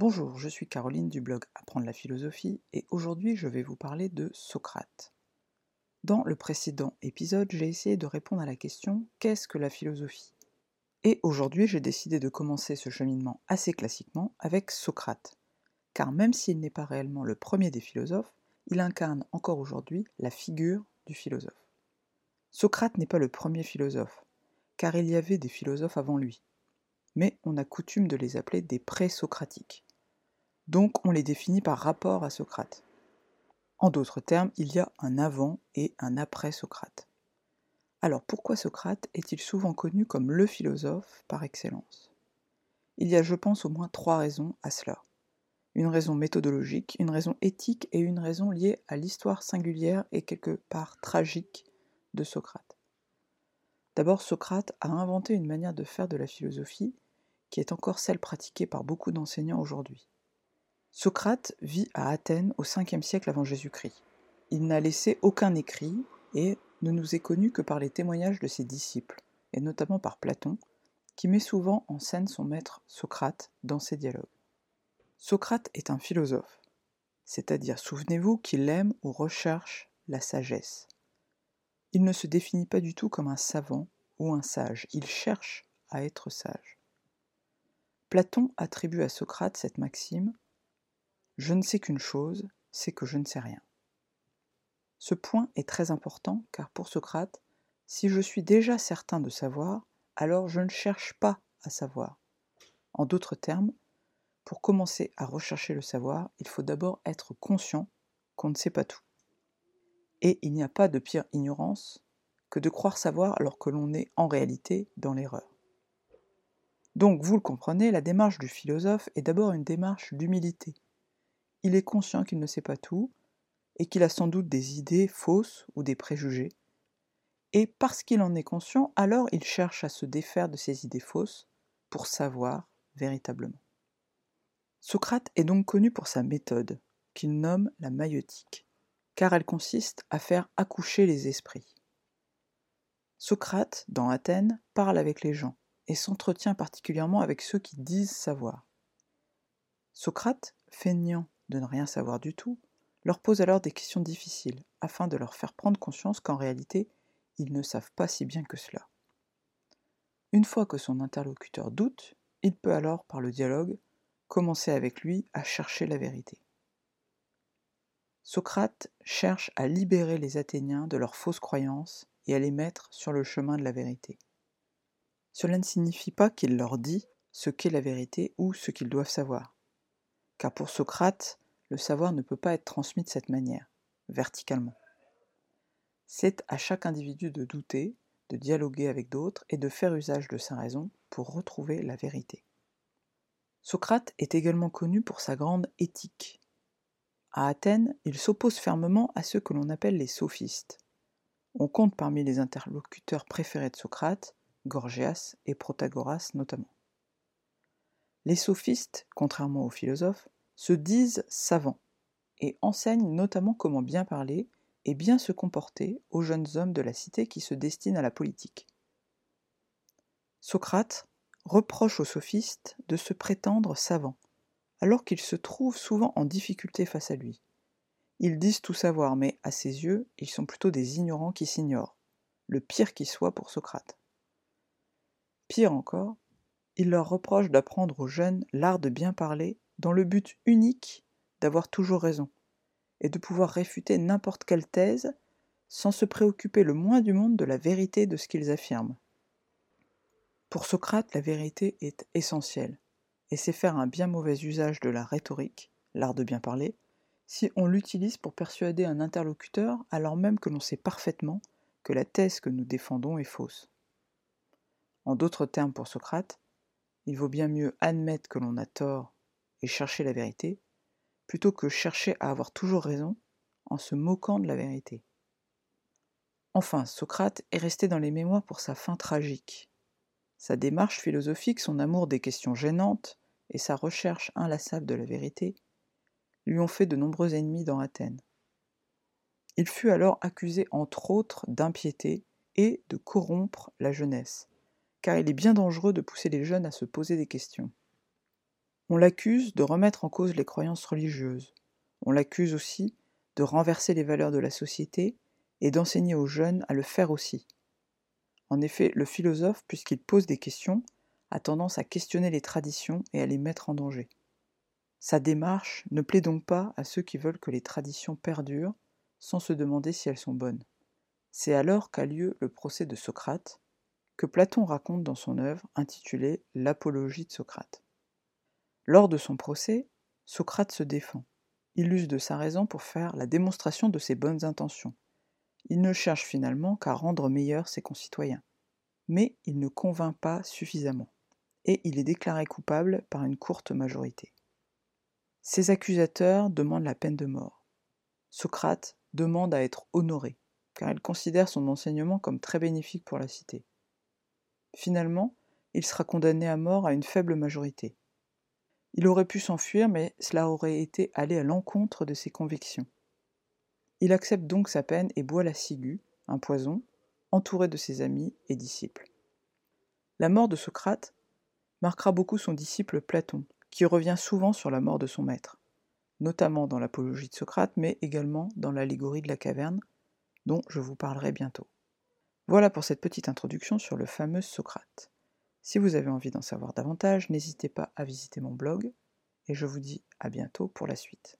Bonjour, je suis Caroline du blog Apprendre la philosophie et aujourd'hui je vais vous parler de Socrate. Dans le précédent épisode, j'ai essayé de répondre à la question Qu'est-ce que la philosophie? Et aujourd'hui, j'ai décidé de commencer ce cheminement assez classiquement avec Socrate. Car même s'il n'est pas réellement le premier des philosophes, il incarne encore aujourd'hui la figure du philosophe. Socrate n'est pas le premier philosophe, car il y avait des philosophes avant lui. Mais on a coutume de les appeler des pré-socratiques. Donc on les définit par rapport à Socrate. En d'autres termes, il y a un avant et un après Socrate. Alors pourquoi Socrate est-il souvent connu comme le philosophe par excellence? Il y a, je pense, au moins trois raisons à cela. Une raison méthodologique, une raison éthique et une raison liée à l'histoire singulière et quelque part tragique de Socrate. D'abord, Socrate a inventé une manière de faire de la philosophie qui est encore celle pratiquée par beaucoup d'enseignants aujourd'hui. Socrate vit à Athènes au 5e siècle avant Jésus-Christ. Il n'a laissé aucun écrit et ne nous est connu que par les témoignages de ses disciples, et notamment par Platon, qui met souvent en scène son maître Socrate dans ses dialogues. Socrate est un philosophe, c'est-à-dire souvenez-vous qu'il aime ou recherche la sagesse. Il ne se définit pas du tout comme un savant ou un sage, il cherche à être sage. Platon attribue à Socrate cette maxime je ne sais qu'une chose, c'est que je ne sais rien. Ce point est très important car pour Socrate, si je suis déjà certain de savoir, alors je ne cherche pas à savoir. En d'autres termes, pour commencer à rechercher le savoir, il faut d'abord être conscient qu'on ne sait pas tout. Et il n'y a pas de pire ignorance que de croire savoir alors que l'on est en réalité dans l'erreur. Donc, vous le comprenez, la démarche du philosophe est d'abord une démarche d'humilité, il est conscient qu'il ne sait pas tout, et qu'il a sans doute des idées fausses ou des préjugés. Et parce qu'il en est conscient, alors il cherche à se défaire de ces idées fausses pour savoir véritablement. Socrate est donc connu pour sa méthode, qu'il nomme la maïotique, car elle consiste à faire accoucher les esprits. Socrate, dans Athènes, parle avec les gens et s'entretient particulièrement avec ceux qui disent savoir. Socrate, feignant de ne rien savoir du tout, leur pose alors des questions difficiles, afin de leur faire prendre conscience qu'en réalité, ils ne savent pas si bien que cela. Une fois que son interlocuteur doute, il peut alors, par le dialogue, commencer avec lui à chercher la vérité. Socrate cherche à libérer les Athéniens de leurs fausses croyances et à les mettre sur le chemin de la vérité. Cela ne signifie pas qu'il leur dit ce qu'est la vérité ou ce qu'ils doivent savoir car pour Socrate, le savoir ne peut pas être transmis de cette manière, verticalement. C'est à chaque individu de douter, de dialoguer avec d'autres et de faire usage de sa raison pour retrouver la vérité. Socrate est également connu pour sa grande éthique. À Athènes, il s'oppose fermement à ceux que l'on appelle les sophistes. On compte parmi les interlocuteurs préférés de Socrate Gorgias et Protagoras notamment. Les sophistes, contrairement aux philosophes, se disent savants et enseignent notamment comment bien parler et bien se comporter aux jeunes hommes de la cité qui se destinent à la politique. Socrate reproche aux sophistes de se prétendre savants, alors qu'ils se trouvent souvent en difficulté face à lui. Ils disent tout savoir, mais à ses yeux, ils sont plutôt des ignorants qui s'ignorent, le pire qui soit pour Socrate. Pire encore, il leur reproche d'apprendre aux jeunes l'art de bien parler dans le but unique d'avoir toujours raison, et de pouvoir réfuter n'importe quelle thèse sans se préoccuper le moins du monde de la vérité de ce qu'ils affirment. Pour Socrate, la vérité est essentielle, et c'est faire un bien mauvais usage de la rhétorique, l'art de bien parler, si on l'utilise pour persuader un interlocuteur alors même que l'on sait parfaitement que la thèse que nous défendons est fausse. En d'autres termes pour Socrate, il vaut bien mieux admettre que l'on a tort et chercher la vérité, plutôt que chercher à avoir toujours raison en se moquant de la vérité. Enfin, Socrate est resté dans les mémoires pour sa fin tragique. Sa démarche philosophique, son amour des questions gênantes et sa recherche inlassable de la vérité lui ont fait de nombreux ennemis dans Athènes. Il fut alors accusé entre autres d'impiété et de corrompre la jeunesse, car il est bien dangereux de pousser les jeunes à se poser des questions. On l'accuse de remettre en cause les croyances religieuses. On l'accuse aussi de renverser les valeurs de la société et d'enseigner aux jeunes à le faire aussi. En effet, le philosophe, puisqu'il pose des questions, a tendance à questionner les traditions et à les mettre en danger. Sa démarche ne plaît donc pas à ceux qui veulent que les traditions perdurent sans se demander si elles sont bonnes. C'est alors qu'a lieu le procès de Socrate, que Platon raconte dans son œuvre intitulée L'Apologie de Socrate. Lors de son procès, Socrate se défend. Il use de sa raison pour faire la démonstration de ses bonnes intentions. Il ne cherche finalement qu'à rendre meilleurs ses concitoyens. Mais il ne convainc pas suffisamment, et il est déclaré coupable par une courte majorité. Ses accusateurs demandent la peine de mort. Socrate demande à être honoré, car il considère son enseignement comme très bénéfique pour la cité. Finalement, il sera condamné à mort à une faible majorité. Il aurait pu s'enfuir, mais cela aurait été aller à l'encontre de ses convictions. Il accepte donc sa peine et boit la ciguë, un poison, entouré de ses amis et disciples. La mort de Socrate marquera beaucoup son disciple Platon, qui revient souvent sur la mort de son maître, notamment dans l'Apologie de Socrate, mais également dans l'allégorie de la caverne, dont je vous parlerai bientôt. Voilà pour cette petite introduction sur le fameux Socrate. Si vous avez envie d'en savoir davantage, n'hésitez pas à visiter mon blog, et je vous dis à bientôt pour la suite.